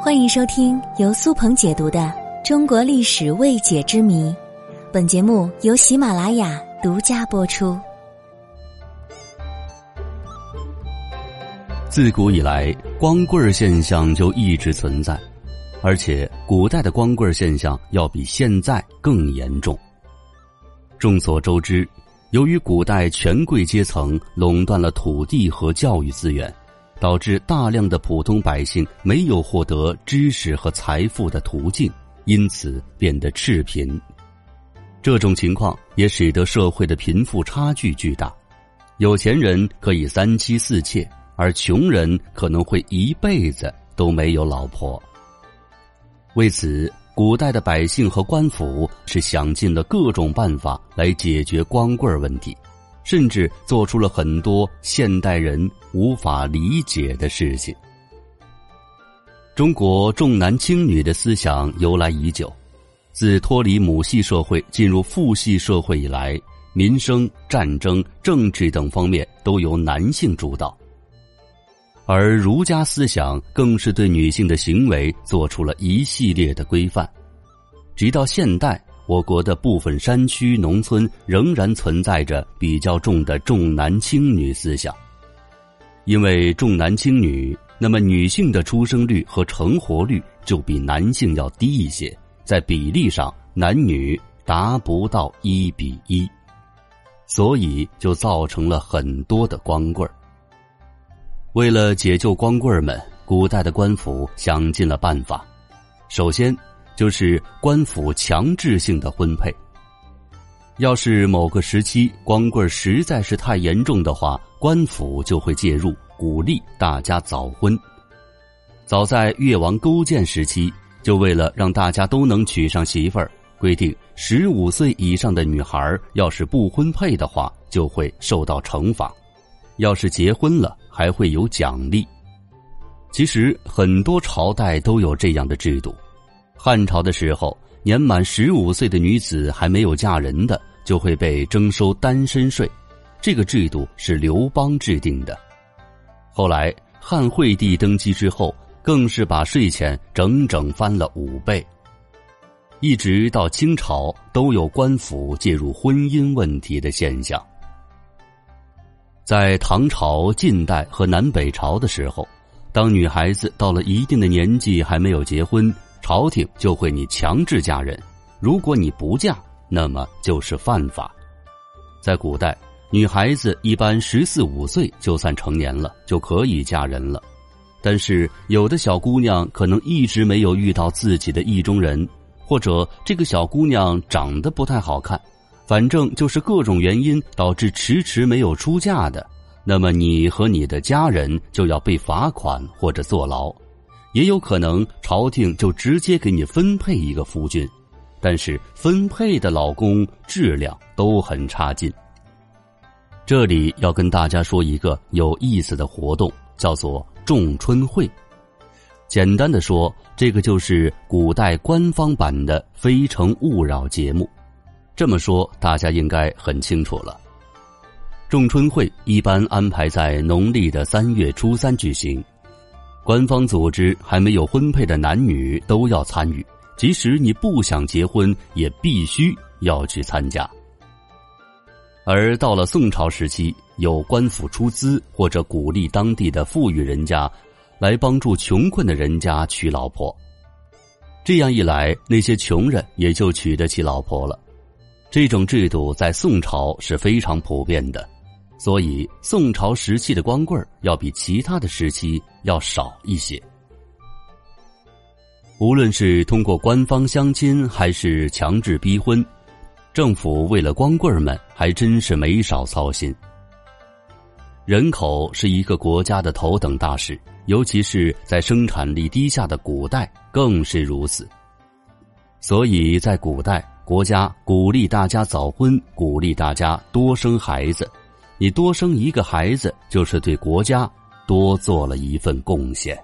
欢迎收听由苏鹏解读的《中国历史未解之谜》，本节目由喜马拉雅独家播出。自古以来，光棍现象就一直存在，而且古代的光棍现象要比现在更严重。众所周知，由于古代权贵阶层垄断了土地和教育资源。导致大量的普通百姓没有获得知识和财富的途径，因此变得赤贫。这种情况也使得社会的贫富差距巨大，有钱人可以三妻四妾，而穷人可能会一辈子都没有老婆。为此，古代的百姓和官府是想尽了各种办法来解决光棍问题。甚至做出了很多现代人无法理解的事情。中国重男轻女的思想由来已久，自脱离母系社会进入父系社会以来，民生、战争、政治等方面都由男性主导。而儒家思想更是对女性的行为做出了一系列的规范，直到现代。我国的部分山区农村仍然存在着比较重的重男轻女思想，因为重男轻女，那么女性的出生率和成活率就比男性要低一些，在比例上男女达不到一比一，所以就造成了很多的光棍儿。为了解救光棍儿们，古代的官府想尽了办法，首先。就是官府强制性的婚配。要是某个时期光棍实在是太严重的话，官府就会介入，鼓励大家早婚。早在越王勾践时期，就为了让大家都能娶上媳妇儿，规定十五岁以上的女孩要是不婚配的话，就会受到惩罚；要是结婚了，还会有奖励。其实很多朝代都有这样的制度。汉朝的时候，年满十五岁的女子还没有嫁人的，就会被征收单身税。这个制度是刘邦制定的。后来汉惠帝登基之后，更是把税钱整整翻了五倍。一直到清朝，都有官府介入婚姻问题的现象。在唐朝、晋代和南北朝的时候，当女孩子到了一定的年纪还没有结婚。朝廷就会你强制嫁人，如果你不嫁，那么就是犯法。在古代，女孩子一般十四五岁就算成年了，就可以嫁人了。但是有的小姑娘可能一直没有遇到自己的意中人，或者这个小姑娘长得不太好看，反正就是各种原因导致迟迟没有出嫁的，那么你和你的家人就要被罚款或者坐牢。也有可能朝廷就直接给你分配一个夫君，但是分配的老公质量都很差劲。这里要跟大家说一个有意思的活动，叫做仲春会。简单的说，这个就是古代官方版的《非诚勿扰》节目。这么说，大家应该很清楚了。仲春会一般安排在农历的三月初三举行。官方组织还没有婚配的男女都要参与，即使你不想结婚，也必须要去参加。而到了宋朝时期，有官府出资或者鼓励当地的富裕人家，来帮助穷困的人家娶老婆。这样一来，那些穷人也就娶得起老婆了。这种制度在宋朝是非常普遍的。所以，宋朝时期的光棍要比其他的时期要少一些。无论是通过官方相亲，还是强制逼婚，政府为了光棍们还真是没少操心。人口是一个国家的头等大事，尤其是在生产力低下的古代更是如此。所以在古代，国家鼓励大家早婚，鼓励大家多生孩子。你多生一个孩子，就是对国家多做了一份贡献。